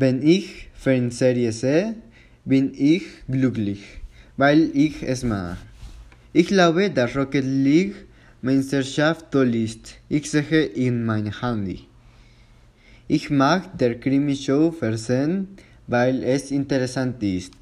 Wenn ich Fernsehserie sehe, bin ich glücklich, weil ich es mache. Ich glaube, dass Rocket League Meisterschaft toll ist. Ich sehe in mein Handy. Ich mag der Krimi-Show versehen, weil es interessant ist.